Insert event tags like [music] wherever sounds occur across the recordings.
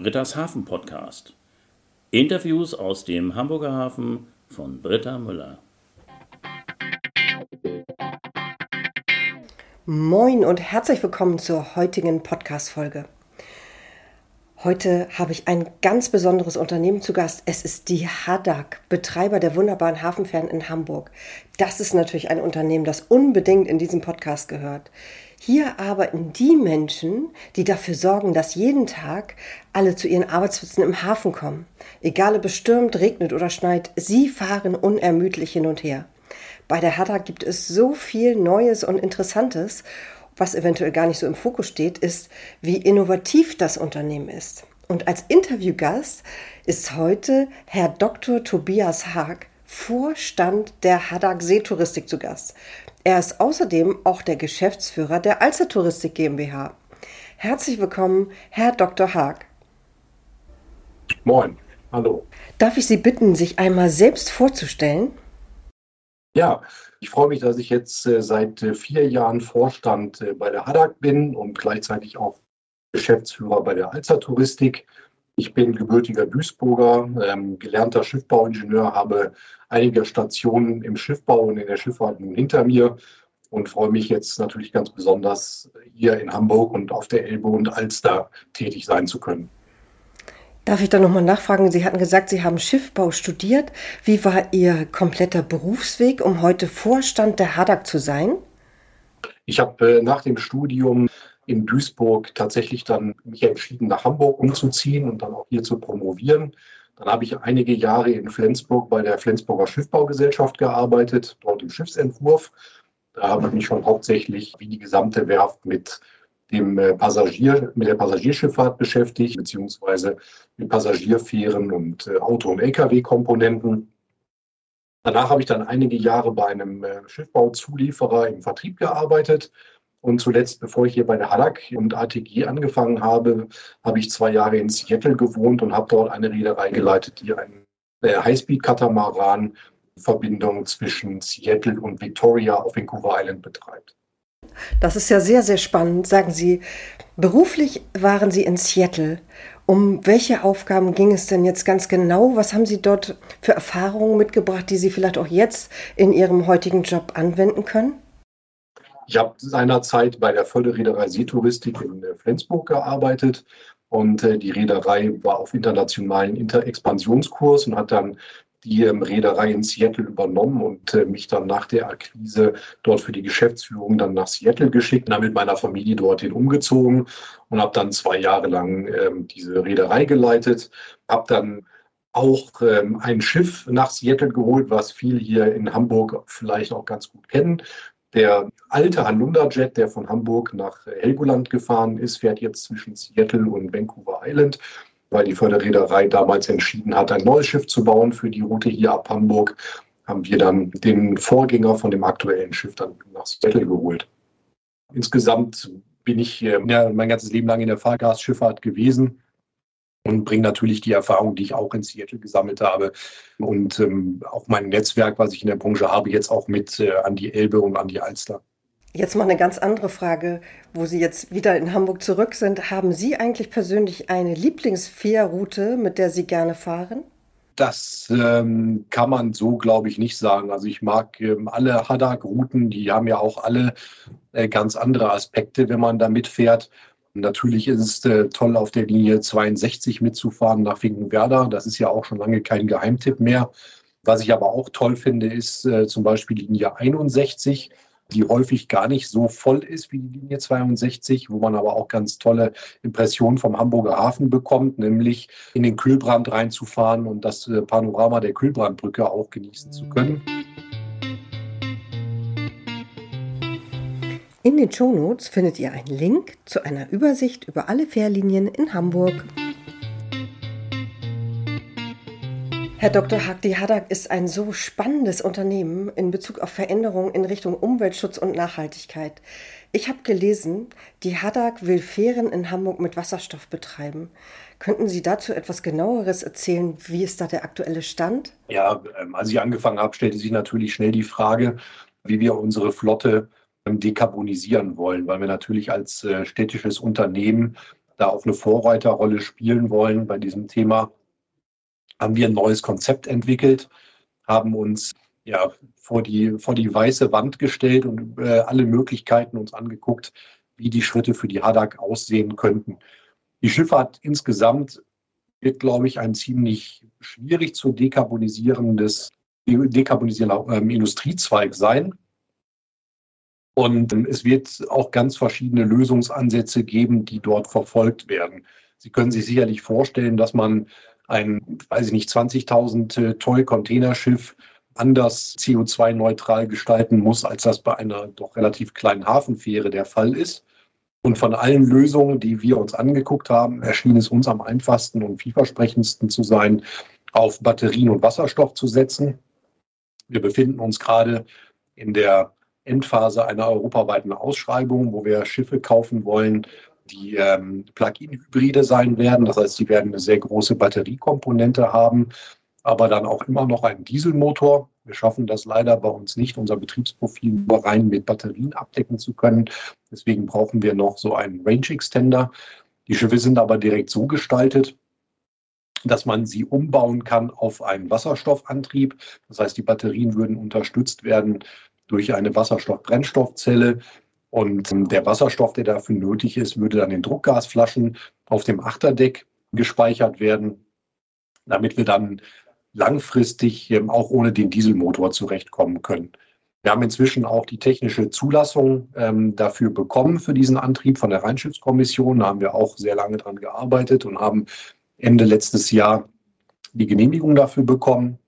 Britta's Hafen Podcast. Interviews aus dem Hamburger Hafen von Britta Müller. Moin und herzlich willkommen zur heutigen Podcast-Folge. Heute habe ich ein ganz besonderes Unternehmen zu Gast. Es ist die Hadak, Betreiber der wunderbaren Hafenfern in Hamburg. Das ist natürlich ein Unternehmen, das unbedingt in diesem Podcast gehört. Hier arbeiten die Menschen, die dafür sorgen, dass jeden Tag alle zu ihren Arbeitsplätzen im Hafen kommen. Egal ob es stürmt, regnet oder schneit, sie fahren unermüdlich hin und her. Bei der Hadak gibt es so viel Neues und Interessantes was eventuell gar nicht so im Fokus steht, ist, wie innovativ das Unternehmen ist. Und als Interviewgast ist heute Herr Dr. Tobias Haag, Vorstand der Hadak Seetouristik zu Gast. Er ist außerdem auch der Geschäftsführer der Alster Touristik GmbH. Herzlich willkommen, Herr Dr. Haag. Moin, hallo. Darf ich Sie bitten, sich einmal selbst vorzustellen? Ja, ich freue mich, dass ich jetzt äh, seit äh, vier Jahren Vorstand äh, bei der Hadak bin und gleichzeitig auch Geschäftsführer bei der Alzer Touristik. Ich bin gebürtiger Duisburger, ähm, gelernter Schiffbauingenieur, habe einige Stationen im Schiffbau und in der Schifffahrt nun hinter mir und freue mich jetzt natürlich ganz besonders, hier in Hamburg und auf der Elbe und Alster tätig sein zu können. Darf ich da nochmal nachfragen? Sie hatten gesagt, Sie haben Schiffbau studiert. Wie war Ihr kompletter Berufsweg, um heute Vorstand der Hadak zu sein? Ich habe äh, nach dem Studium in Duisburg tatsächlich dann mich entschieden, nach Hamburg umzuziehen und dann auch hier zu promovieren. Dann habe ich einige Jahre in Flensburg bei der Flensburger Schiffbaugesellschaft gearbeitet, dort im Schiffsentwurf. Da habe ich mich schon hauptsächlich wie die gesamte Werft mit dem äh, Passagier, mit der Passagierschifffahrt beschäftigt, beziehungsweise mit Passagierfähren und äh, Auto- und Lkw-Komponenten. Danach habe ich dann einige Jahre bei einem äh, Schiffbauzulieferer im Vertrieb gearbeitet. Und zuletzt, bevor ich hier bei der Hadak und ATG angefangen habe, habe ich zwei Jahre in Seattle gewohnt und habe dort eine Reederei geleitet, die eine Highspeed-Katamaran-Verbindung zwischen Seattle und Victoria auf Vancouver Island betreibt. Das ist ja sehr, sehr spannend. Sagen Sie, beruflich waren Sie in Seattle. Um welche Aufgaben ging es denn jetzt ganz genau? Was haben Sie dort für Erfahrungen mitgebracht, die Sie vielleicht auch jetzt in Ihrem heutigen Job anwenden können? Ich habe seinerzeit bei der Förderreederei Seetouristik in Flensburg gearbeitet und äh, die Reederei war auf internationalen Interexpansionskurs und hat dann die ähm, Reederei in Seattle übernommen und äh, mich dann nach der Akquise dort für die Geschäftsführung dann nach Seattle geschickt, dann mit meiner Familie dorthin umgezogen und habe dann zwei Jahre lang ähm, diese Reederei geleitet, habe dann auch ähm, ein Schiff nach Seattle geholt, was viele hier in Hamburg vielleicht auch ganz gut kennen. Der alte Halunda Jet, der von Hamburg nach Helgoland gefahren ist, fährt jetzt zwischen Seattle und Vancouver Island weil die Förderreederei damals entschieden hat, ein neues Schiff zu bauen für die Route hier ab Hamburg, haben wir dann den Vorgänger von dem aktuellen Schiff dann nach Seattle geholt. Insgesamt bin ich ja, mein ganzes Leben lang in der Fahrgastschifffahrt gewesen und bringe natürlich die Erfahrung, die ich auch in Seattle gesammelt habe und ähm, auch mein Netzwerk, was ich in der Branche habe, jetzt auch mit äh, an die Elbe und an die Alster. Jetzt mal eine ganz andere Frage, wo Sie jetzt wieder in Hamburg zurück sind. Haben Sie eigentlich persönlich eine Lieblingsfährroute, mit der Sie gerne fahren? Das ähm, kann man so, glaube ich, nicht sagen. Also ich mag ähm, alle Hadak-Routen, die haben ja auch alle äh, ganz andere Aspekte, wenn man da mitfährt. Natürlich ist es äh, toll, auf der Linie 62 mitzufahren nach Finkenwerder. Das ist ja auch schon lange kein Geheimtipp mehr. Was ich aber auch toll finde, ist äh, zum Beispiel Linie 61 die häufig gar nicht so voll ist wie die Linie 62, wo man aber auch ganz tolle Impressionen vom Hamburger Hafen bekommt, nämlich in den Kühlbrand reinzufahren und das äh, Panorama der Kühlbrandbrücke auch genießen zu können. In den Shownotes findet ihr einen Link zu einer Übersicht über alle Fährlinien in Hamburg. Herr Dr. Hack, die Hadak ist ein so spannendes Unternehmen in Bezug auf Veränderungen in Richtung Umweltschutz und Nachhaltigkeit. Ich habe gelesen, die Hadak will Fähren in Hamburg mit Wasserstoff betreiben. Könnten Sie dazu etwas genaueres erzählen? Wie ist da der aktuelle Stand? Ja, ähm, als ich angefangen habe, stellte sich natürlich schnell die Frage, wie wir unsere Flotte dekarbonisieren wollen, weil wir natürlich als äh, städtisches Unternehmen da auch eine Vorreiterrolle spielen wollen bei diesem Thema, haben wir ein neues Konzept entwickelt, haben uns ja vor die, vor die weiße Wand gestellt und äh, alle Möglichkeiten uns angeguckt, wie die Schritte für die Hadak aussehen könnten. Die Schifffahrt insgesamt wird, glaube ich, ein ziemlich schwierig zu dekarbonisierendes, dekarbonisierender ähm, Industriezweig sein. Und es wird auch ganz verschiedene Lösungsansätze geben, die dort verfolgt werden. Sie können sich sicherlich vorstellen, dass man ein, weiß ich nicht, 20.000 äh, Toll Containerschiff anders CO2-neutral gestalten muss, als das bei einer doch relativ kleinen Hafenfähre der Fall ist. Und von allen Lösungen, die wir uns angeguckt haben, erschien es uns am einfachsten und vielversprechendsten zu sein, auf Batterien und Wasserstoff zu setzen. Wir befinden uns gerade in der Endphase einer europaweiten Ausschreibung, wo wir Schiffe kaufen wollen, die ähm, Plug-in-Hybride sein werden. Das heißt, sie werden eine sehr große Batteriekomponente haben, aber dann auch immer noch einen Dieselmotor. Wir schaffen das leider bei uns nicht, unser Betriebsprofil nur rein mit Batterien abdecken zu können. Deswegen brauchen wir noch so einen Range Extender. Die Schiffe sind aber direkt so gestaltet, dass man sie umbauen kann auf einen Wasserstoffantrieb. Das heißt, die Batterien würden unterstützt werden durch eine Wasserstoff-Brennstoffzelle. Und ähm, der Wasserstoff, der dafür nötig ist, würde dann in Druckgasflaschen auf dem Achterdeck gespeichert werden, damit wir dann langfristig ähm, auch ohne den Dieselmotor zurechtkommen können. Wir haben inzwischen auch die technische Zulassung ähm, dafür bekommen, für diesen Antrieb von der Rheinschiffskommission. Da haben wir auch sehr lange dran gearbeitet und haben Ende letztes Jahr die Genehmigung dafür bekommen.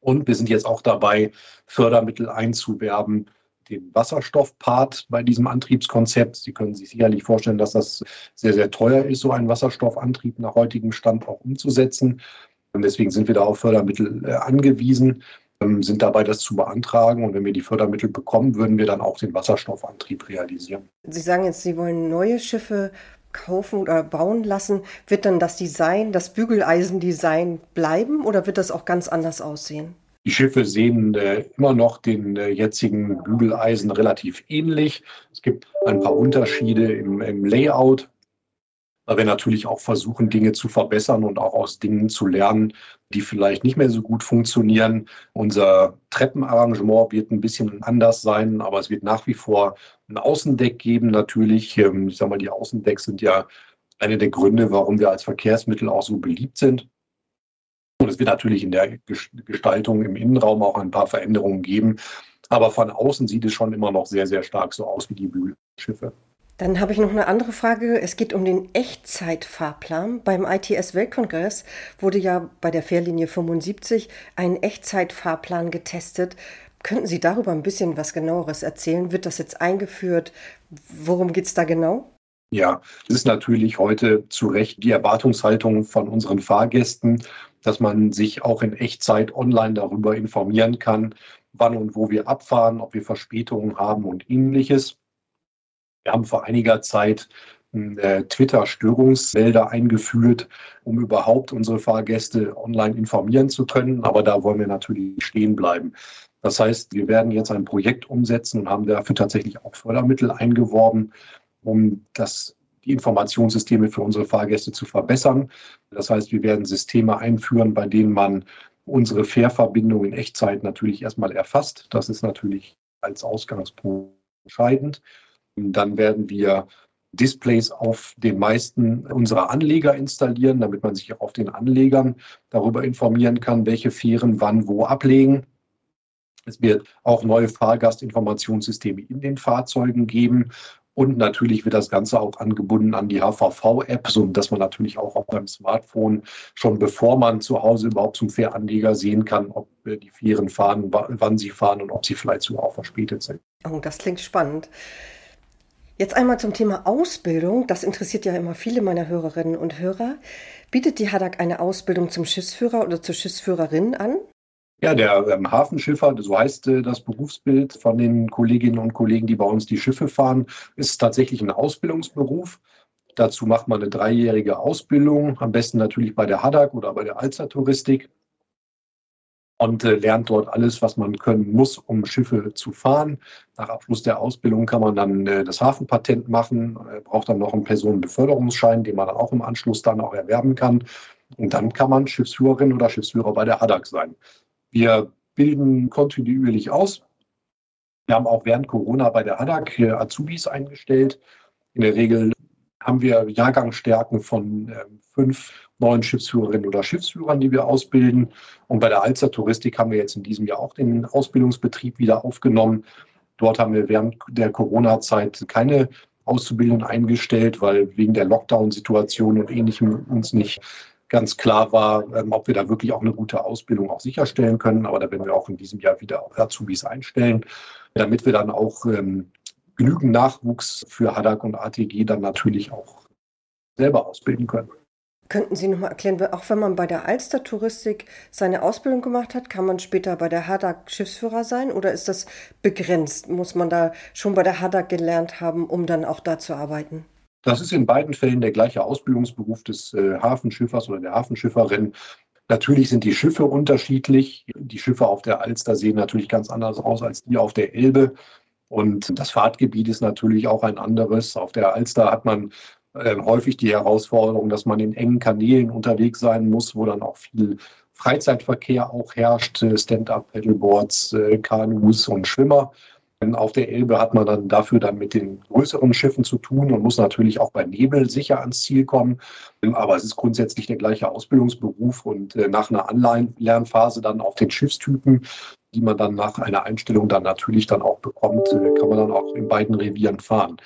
Und wir sind jetzt auch dabei, Fördermittel einzuwerben, den Wasserstoffpart bei diesem Antriebskonzept. Sie können sich sicherlich vorstellen, dass das sehr, sehr teuer ist, so einen Wasserstoffantrieb nach heutigem Stand auch umzusetzen. Und deswegen sind wir da auf Fördermittel äh, angewiesen, ähm, sind dabei, das zu beantragen. Und wenn wir die Fördermittel bekommen, würden wir dann auch den Wasserstoffantrieb realisieren. Sie sagen jetzt, Sie wollen neue Schiffe kaufen oder bauen lassen. Wird dann das Design, das Bügeleisendesign bleiben oder wird das auch ganz anders aussehen? Die Schiffe sehen äh, immer noch den äh, jetzigen Bügeleisen relativ ähnlich. Es gibt ein paar Unterschiede im, im Layout wir natürlich auch versuchen, Dinge zu verbessern und auch aus Dingen zu lernen, die vielleicht nicht mehr so gut funktionieren. Unser Treppenarrangement wird ein bisschen anders sein, aber es wird nach wie vor ein Außendeck geben natürlich. Ähm, ich sage mal, die Außendecks sind ja eine der Gründe, warum wir als Verkehrsmittel auch so beliebt sind. Und es wird natürlich in der Gestaltung im Innenraum auch ein paar Veränderungen geben. Aber von außen sieht es schon immer noch sehr, sehr stark so aus wie die Bügelschiffe. Dann habe ich noch eine andere Frage. Es geht um den Echtzeitfahrplan. Beim ITS-Weltkongress wurde ja bei der Fährlinie 75 ein Echtzeitfahrplan getestet. Könnten Sie darüber ein bisschen was genaueres erzählen? Wird das jetzt eingeführt? Worum geht es da genau? Ja, das ist natürlich heute zu Recht die Erwartungshaltung von unseren Fahrgästen, dass man sich auch in Echtzeit online darüber informieren kann, wann und wo wir abfahren, ob wir Verspätungen haben und ähnliches. Wir haben vor einiger Zeit äh, Twitter-Störungsmelder eingeführt, um überhaupt unsere Fahrgäste online informieren zu können. Aber da wollen wir natürlich stehen bleiben. Das heißt, wir werden jetzt ein Projekt umsetzen und haben dafür tatsächlich auch Fördermittel eingeworben, um das, die Informationssysteme für unsere Fahrgäste zu verbessern. Das heißt, wir werden Systeme einführen, bei denen man unsere Fährverbindung in Echtzeit natürlich erstmal erfasst. Das ist natürlich als Ausgangspunkt entscheidend. Dann werden wir Displays auf den meisten unserer Anleger installieren, damit man sich auch auf den Anlegern darüber informieren kann, welche Fähren wann wo ablegen. Es wird auch neue Fahrgastinformationssysteme in den Fahrzeugen geben. Und natürlich wird das Ganze auch angebunden an die HVV-App, sodass man natürlich auch auf beim Smartphone schon bevor man zu Hause überhaupt zum Fähranleger sehen kann, ob die Fähren fahren, wann sie fahren und ob sie vielleicht sogar auch verspätet sind. Oh, das klingt spannend. Jetzt einmal zum Thema Ausbildung. Das interessiert ja immer viele meiner Hörerinnen und Hörer. Bietet die Hadak eine Ausbildung zum Schiffsführer oder zur Schiffsführerin an? Ja, der ähm, Hafenschiffer, so heißt äh, das Berufsbild von den Kolleginnen und Kollegen, die bei uns die Schiffe fahren, ist tatsächlich ein Ausbildungsberuf. Dazu macht man eine dreijährige Ausbildung, am besten natürlich bei der Hadak oder bei der Alster Touristik. Und äh, lernt dort alles, was man können muss, um Schiffe zu fahren. Nach Abschluss der Ausbildung kann man dann äh, das Hafenpatent machen, äh, braucht dann noch einen Personenbeförderungsschein, den man dann auch im Anschluss dann auch erwerben kann. Und dann kann man Schiffsführerin oder Schiffsführer bei der HADAC sein. Wir bilden kontinuierlich aus. Wir haben auch während Corona bei der HADAC Azubis eingestellt. In der Regel haben wir Jahrgangsstärken von äh, fünf neuen Schiffsführerinnen oder Schiffsführern, die wir ausbilden. Und bei der Alster Touristik haben wir jetzt in diesem Jahr auch den Ausbildungsbetrieb wieder aufgenommen. Dort haben wir während der Corona-Zeit keine Auszubildenden eingestellt, weil wegen der Lockdown-Situation und Ähnlichem uns nicht ganz klar war, ähm, ob wir da wirklich auch eine gute Ausbildung auch sicherstellen können. Aber da werden wir auch in diesem Jahr wieder Azubis einstellen, damit wir dann auch ähm, genügend Nachwuchs für Hadak und ATG dann natürlich auch selber ausbilden können. Könnten Sie noch mal erklären, auch wenn man bei der Alster Touristik seine Ausbildung gemacht hat, kann man später bei der Hadak Schiffsführer sein oder ist das begrenzt? Muss man da schon bei der Hadak gelernt haben, um dann auch da zu arbeiten? Das ist in beiden Fällen der gleiche Ausbildungsberuf des äh, Hafenschiffers oder der Hafenschifferin. Natürlich sind die Schiffe unterschiedlich. Die Schiffe auf der Alster sehen natürlich ganz anders aus als die auf der Elbe. Und das Fahrtgebiet ist natürlich auch ein anderes. Auf der Alster hat man äh, häufig die Herausforderung, dass man in engen Kanälen unterwegs sein muss, wo dann auch viel Freizeitverkehr auch herrscht, äh, Stand-up-Paddleboards, äh, Kanus und Schwimmer. Auf der Elbe hat man dann dafür dann mit den größeren Schiffen zu tun und muss natürlich auch bei Nebel sicher ans Ziel kommen. Aber es ist grundsätzlich der gleiche Ausbildungsberuf und nach einer Anlernphase dann auf den Schiffstypen die man dann nach einer Einstellung dann natürlich dann auch bekommt, kann man dann auch in beiden Revieren fahren.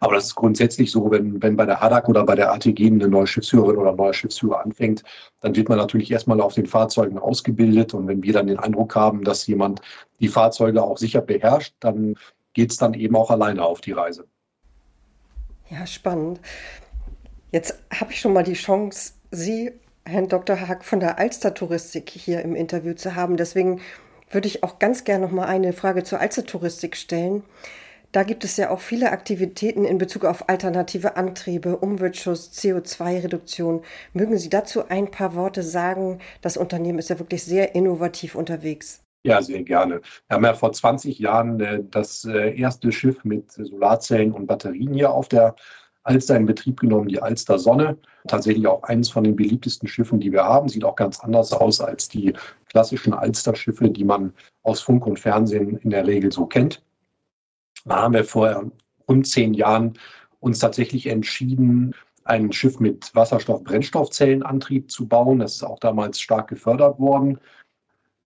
Aber das ist grundsätzlich so, wenn, wenn bei der HADAC oder bei der ATG eine neue Schiffsführerin oder ein neuer Schiffsführer anfängt, dann wird man natürlich erstmal auf den Fahrzeugen ausgebildet. Und wenn wir dann den Eindruck haben, dass jemand die Fahrzeuge auch sicher beherrscht, dann geht es dann eben auch alleine auf die Reise. Ja, spannend. Jetzt habe ich schon mal die Chance, Sie, Herrn Dr. Haag von der Alster Touristik hier im Interview zu haben. Deswegen würde ich auch ganz gerne noch mal eine Frage zur Alstertouristik stellen. Da gibt es ja auch viele Aktivitäten in Bezug auf alternative Antriebe, Umweltschutz, CO2-Reduktion. Mögen Sie dazu ein paar Worte sagen? Das Unternehmen ist ja wirklich sehr innovativ unterwegs. Ja, sehr gerne. Wir haben ja vor 20 Jahren äh, das äh, erste Schiff mit Solarzellen und Batterien hier auf der Alster in Betrieb genommen, die Alster Sonne. Tatsächlich auch eines von den beliebtesten Schiffen, die wir haben. Sieht auch ganz anders aus als die klassischen Alster-Schiffe, die man aus Funk und Fernsehen in der Regel so kennt. Da haben wir vor rund zehn Jahren uns tatsächlich entschieden, ein Schiff mit Wasserstoff-Brennstoffzellenantrieb zu bauen. Das ist auch damals stark gefördert worden.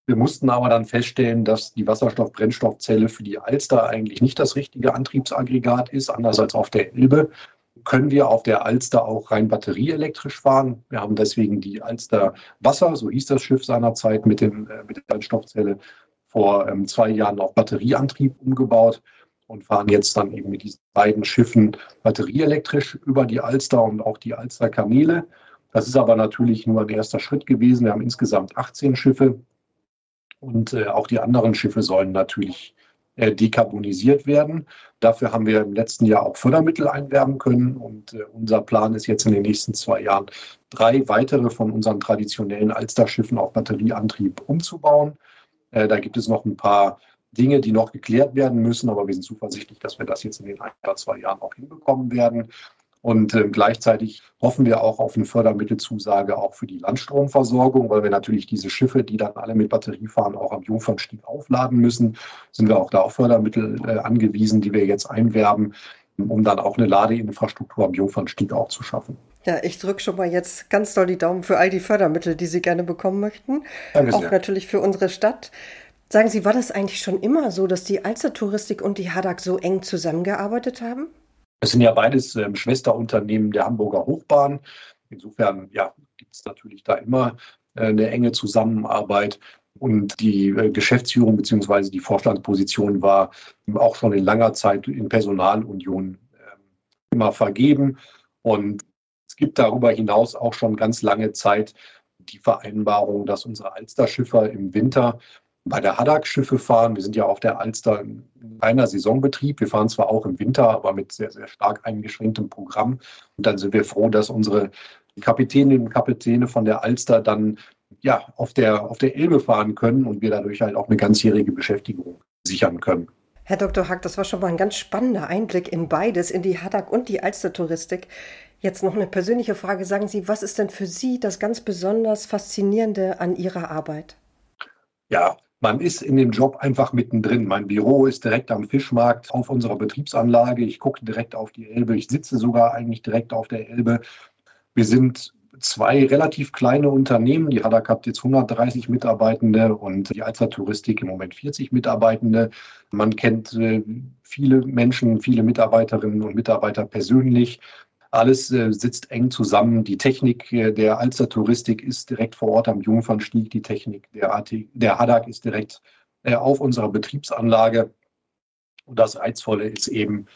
Wir mussten aber dann feststellen, dass die Wasserstoff-Brennstoffzelle für die Alster eigentlich nicht das richtige Antriebsaggregat ist, anders als auf der Elbe können wir auf der Alster auch rein batterieelektrisch fahren. Wir haben deswegen die Alster Wasser, so hieß das Schiff seinerzeit, mit, dem, äh, mit der Brennstoffzelle vor ähm, zwei Jahren auf Batterieantrieb umgebaut und fahren jetzt dann eben mit diesen beiden Schiffen batterieelektrisch über die Alster und auch die Alster Kamele. Das ist aber natürlich nur ein erster Schritt gewesen. Wir haben insgesamt 18 Schiffe und äh, auch die anderen Schiffe sollen natürlich äh, dekarbonisiert werden. Dafür haben wir im letzten Jahr auch Fördermittel einwerben können und äh, unser Plan ist jetzt in den nächsten zwei Jahren drei weitere von unseren traditionellen Alster-Schiffen auf Batterieantrieb umzubauen. Äh, da gibt es noch ein paar Dinge, die noch geklärt werden müssen, aber wir sind zuversichtlich, dass wir das jetzt in den ein oder zwei Jahren auch hinbekommen werden. Und äh, gleichzeitig hoffen wir auch auf eine Fördermittelzusage auch für die Landstromversorgung, weil wir natürlich diese Schiffe, die dann alle mit Batterie fahren, auch am Jungfernstieg aufladen müssen. Sind wir auch da auf Fördermittel äh, angewiesen, die wir jetzt einwerben, um dann auch eine Ladeinfrastruktur am Jungfernstieg auch zu schaffen. Ja, ich drücke schon mal jetzt ganz doll die Daumen für all die Fördermittel, die Sie gerne bekommen möchten. Danke auch sehr. natürlich für unsere Stadt. Sagen Sie, war das eigentlich schon immer so, dass die Alster Touristik und die Hadak so eng zusammengearbeitet haben? Es sind ja beides ähm, Schwesterunternehmen der Hamburger Hochbahn. Insofern ja, gibt es natürlich da immer äh, eine enge Zusammenarbeit. Und die äh, Geschäftsführung bzw. die Vorstandsposition war auch schon in langer Zeit in Personalunion äh, immer vergeben. Und es gibt darüber hinaus auch schon ganz lange Zeit die Vereinbarung, dass unsere Alsterschiffer im Winter bei der Haddock Schiffe fahren. Wir sind ja auf der Alster in reiner Saisonbetrieb. Wir fahren zwar auch im Winter, aber mit sehr, sehr stark eingeschränktem Programm. Und dann sind wir froh, dass unsere Kapitäninnen und Kapitäne von der Alster dann ja, auf der, auf der Elbe fahren können und wir dadurch halt auch eine ganzjährige Beschäftigung sichern können. Herr Dr. Hack, das war schon mal ein ganz spannender Einblick in beides, in die Haddock und die Alster-Touristik. Jetzt noch eine persönliche Frage. Sagen Sie, was ist denn für Sie das ganz besonders Faszinierende an Ihrer Arbeit? Ja, man ist in dem Job einfach mittendrin. Mein Büro ist direkt am Fischmarkt auf unserer Betriebsanlage. Ich gucke direkt auf die Elbe. Ich sitze sogar eigentlich direkt auf der Elbe. Wir sind zwei relativ kleine Unternehmen. Die Hadak hat jetzt 130 Mitarbeitende und die Alster Touristik im Moment 40 Mitarbeitende. Man kennt äh, viele Menschen, viele Mitarbeiterinnen und Mitarbeiter persönlich. Alles äh, sitzt eng zusammen. Die Technik äh, der Alster Touristik ist direkt vor Ort am Jungfernstieg. Die Technik der, AT, der Hadak ist direkt auf unserer Betriebsanlage. Und das Reizvolle ist eben,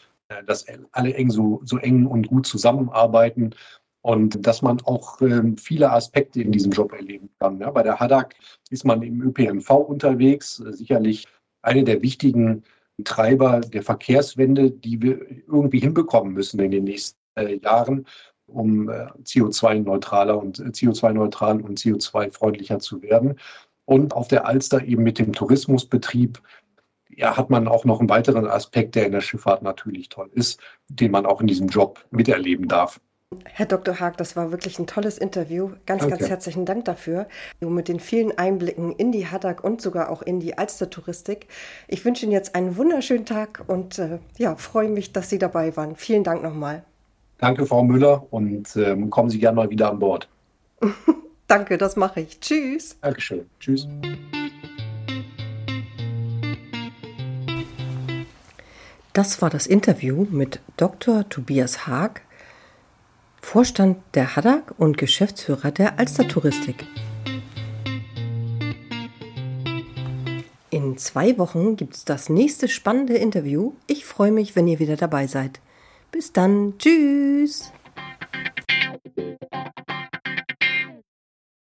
dass alle eng so, so eng und gut zusammenarbeiten und dass man auch äh, viele Aspekte in diesem Job erleben kann. Ja, bei der Hadak ist man im ÖPNV unterwegs, äh, sicherlich eine der wichtigen Treiber der Verkehrswende, die wir irgendwie hinbekommen müssen in den nächsten äh, Jahren, um äh, CO2-neutraler und äh, CO2-neutral und CO2-freundlicher zu werden. Und auf der Alster eben mit dem Tourismusbetrieb ja, hat man auch noch einen weiteren Aspekt, der in der Schifffahrt natürlich toll ist, den man auch in diesem Job miterleben darf. Herr Dr. Haag, das war wirklich ein tolles Interview. Ganz, Danke. ganz herzlichen Dank dafür. Mit den vielen Einblicken in die Haddock und sogar auch in die Alster-Touristik. Ich wünsche Ihnen jetzt einen wunderschönen Tag und äh, ja, freue mich, dass Sie dabei waren. Vielen Dank nochmal. Danke, Frau Müller, und äh, kommen Sie gerne mal wieder an Bord. [laughs] Danke, das mache ich. Tschüss. Dankeschön. Tschüss. Das war das Interview mit Dr. Tobias Haag Vorstand der Haddock und Geschäftsführer der Alster Touristik. In zwei Wochen gibt es das nächste spannende Interview. Ich freue mich, wenn ihr wieder dabei seid. Bis dann. Tschüss.